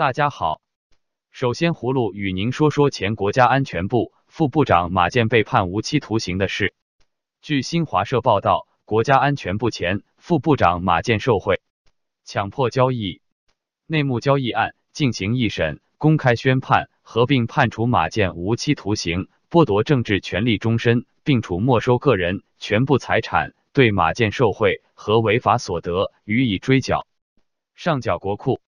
大家好，首先葫芦与您说说前国家安全部副部长马建被判无期徒刑的事。据新华社报道，国家安全部前副部长马建受贿、强迫交易、内幕交易案进行一审，公开宣判，合并判处马建无期徒刑，剥夺政治权利终身，并处没收个人全部财产，对马建受贿和违法所得予以追缴，上缴国库。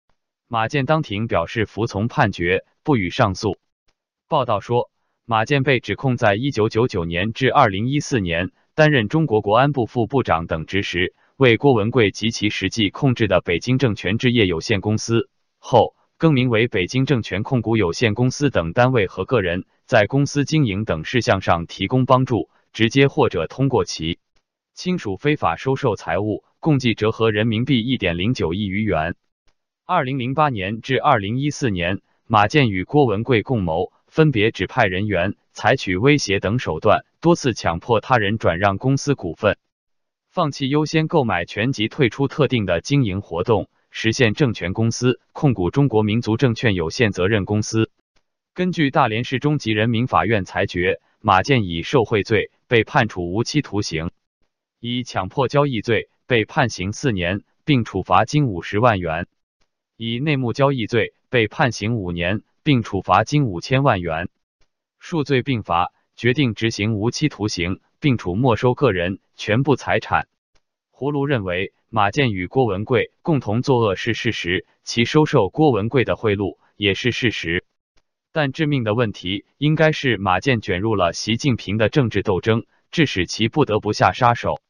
马建当庭表示服从判决，不予上诉。报道说，马建被指控在一九九九年至二零一四年担任中国国安部副部长等职时，为郭文贵及其实际控制的北京政权置业有限公司（后更名为北京政权控股有限公司）等单位和个人，在公司经营等事项上提供帮助，直接或者通过其亲属非法收受财物，共计折合人民币一点零九亿余元。二零零八年至二零一四年，马建与郭文贵共谋，分别指派人员，采取威胁等手段，多次强迫他人转让公司股份，放弃优先购买权及退出特定的经营活动，实现证券公司控股中国民族证券有限责任公司。根据大连市中级人民法院裁决，马建以受贿罪被判处无期徒刑，以强迫交易罪被判刑四年，并处罚金五十万元。以内幕交易罪被判刑五年，并处罚金五千万元，数罪并罚，决定执行无期徒刑，并处没收个人全部财产。葫芦认为，马建与郭文贵共同作恶是事实，其收受郭文贵的贿赂也是事实。但致命的问题应该是马建卷入了习近平的政治斗争，致使其不得不下杀手。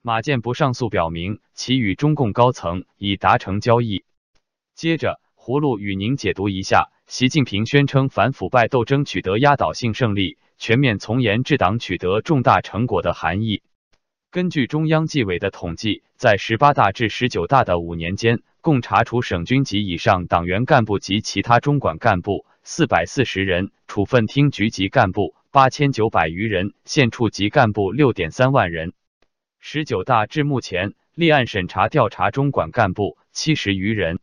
马建不上诉，表明其与中共高层已达成交易。接着，葫芦与您解读一下习近平宣称反腐败斗争取得压倒性胜利，全面从严治党取得重大成果的含义。根据中央纪委的统计，在十八大至十九大的五年间，共查处省军级以上党员干部及其他中管干部四百四十人，处分厅局级干部八千九百余人，县处级干部六点三万人。十九大至目前，立案审查调查中管干部七十余人。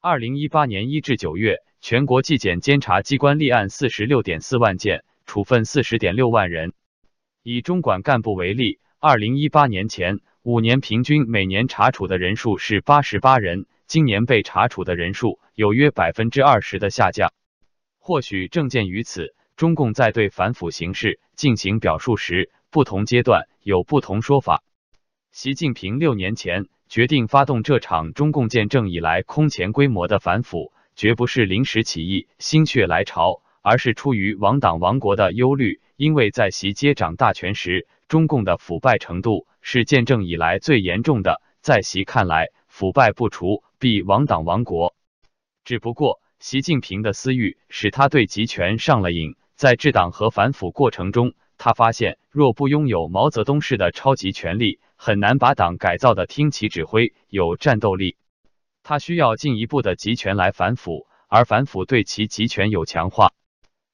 二零一八年一至九月，全国纪检监察机关立案四十六点四万件，处分四十点六万人。以中管干部为例，二零一八年前五年平均每年查处的人数是八十八人，今年被查处的人数有约百分之二十的下降。或许正鉴于此，中共在对反腐形势进行表述时，不同阶段有不同说法。习近平六年前。决定发动这场中共建政以来空前规模的反腐，绝不是临时起意、心血来潮，而是出于亡党亡国的忧虑。因为在习接掌大权时，中共的腐败程度是建政以来最严重的。在习看来，腐败不除，必亡党亡国。只不过，习近平的私欲使他对集权上了瘾。在治党和反腐过程中，他发现，若不拥有毛泽东式的超级权力，很难把党改造的听其指挥、有战斗力。他需要进一步的集权来反腐，而反腐对其集权有强化、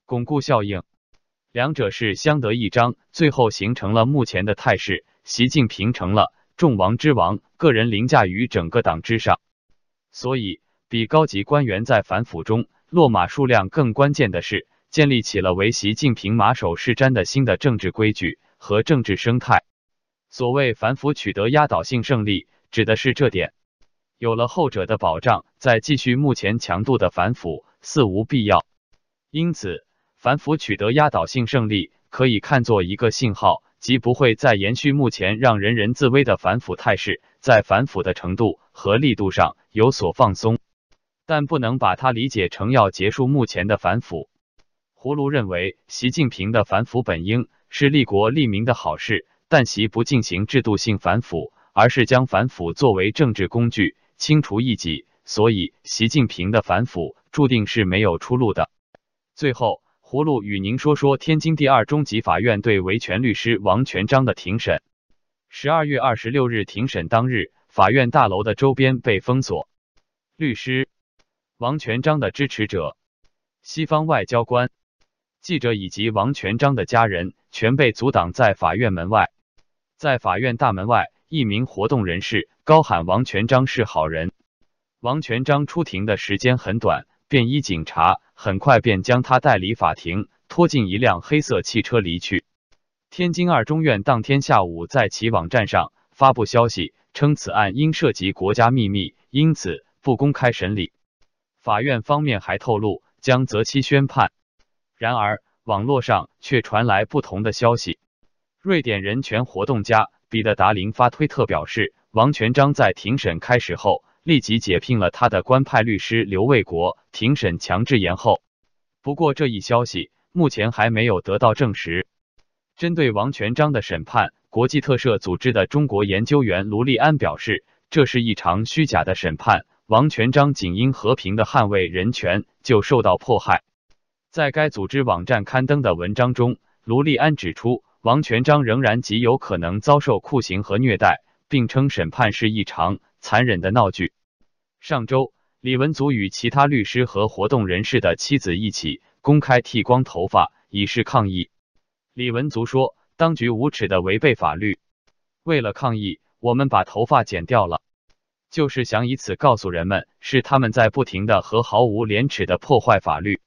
巩固效应，两者是相得益彰，最后形成了目前的态势。习近平成了众王之王，个人凌驾于整个党之上。所以，比高级官员在反腐中落马数量更关键的是，建立起了为习近平马首是瞻的新的政治规矩和政治生态。所谓反腐取得压倒性胜利，指的是这点。有了后者的保障，再继续目前强度的反腐似无必要。因此，反腐取得压倒性胜利，可以看作一个信号，即不会再延续目前让人人自危的反腐态势，在反腐的程度和力度上有所放松。但不能把它理解成要结束目前的反腐。葫芦认为，习近平的反腐本应是利国利民的好事。但习不进行制度性反腐，而是将反腐作为政治工具，清除异己，所以习近平的反腐注定是没有出路的。最后，葫芦与您说说天津第二中级法院对维权律师王全章的庭审。十二月二十六日庭审当日，法院大楼的周边被封锁，律师王全章的支持者、西方外交官、记者以及王全章的家人全被阻挡在法院门外。在法院大门外，一名活动人士高喊：“王全章是好人。”王全章出庭的时间很短，便衣警察很快便将他带离法庭，拖进一辆黑色汽车离去。天津二中院当天下午在其网站上发布消息，称此案因涉及国家秘密，因此不公开审理。法院方面还透露将择期宣判。然而，网络上却传来不同的消息。瑞典人权活动家彼得达林发推特表示，王全章在庭审开始后立即解聘了他的官派律师刘卫国，庭审强制延后。不过，这一消息目前还没有得到证实。针对王全章的审判，国际特赦组织的中国研究员卢利安表示，这是一场虚假的审判。王全章仅因和平的捍卫人权就受到迫害。在该组织网站刊登的文章中，卢立安指出，王全章仍然极有可能遭受酷刑和虐待，并称审判是一场残忍的闹剧。上周，李文足与其他律师和活动人士的妻子一起公开剃光头发，以示抗议。李文足说：“当局无耻的违背法律，为了抗议，我们把头发剪掉了。”就是想以此告诉人们，是他们在不停的和毫无廉耻的破坏法律。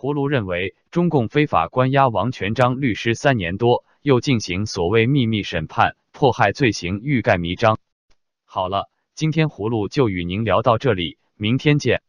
葫芦认为，中共非法关押王全章律师三年多，又进行所谓秘密审判，迫害罪行欲盖弥彰。好了，今天葫芦就与您聊到这里，明天见。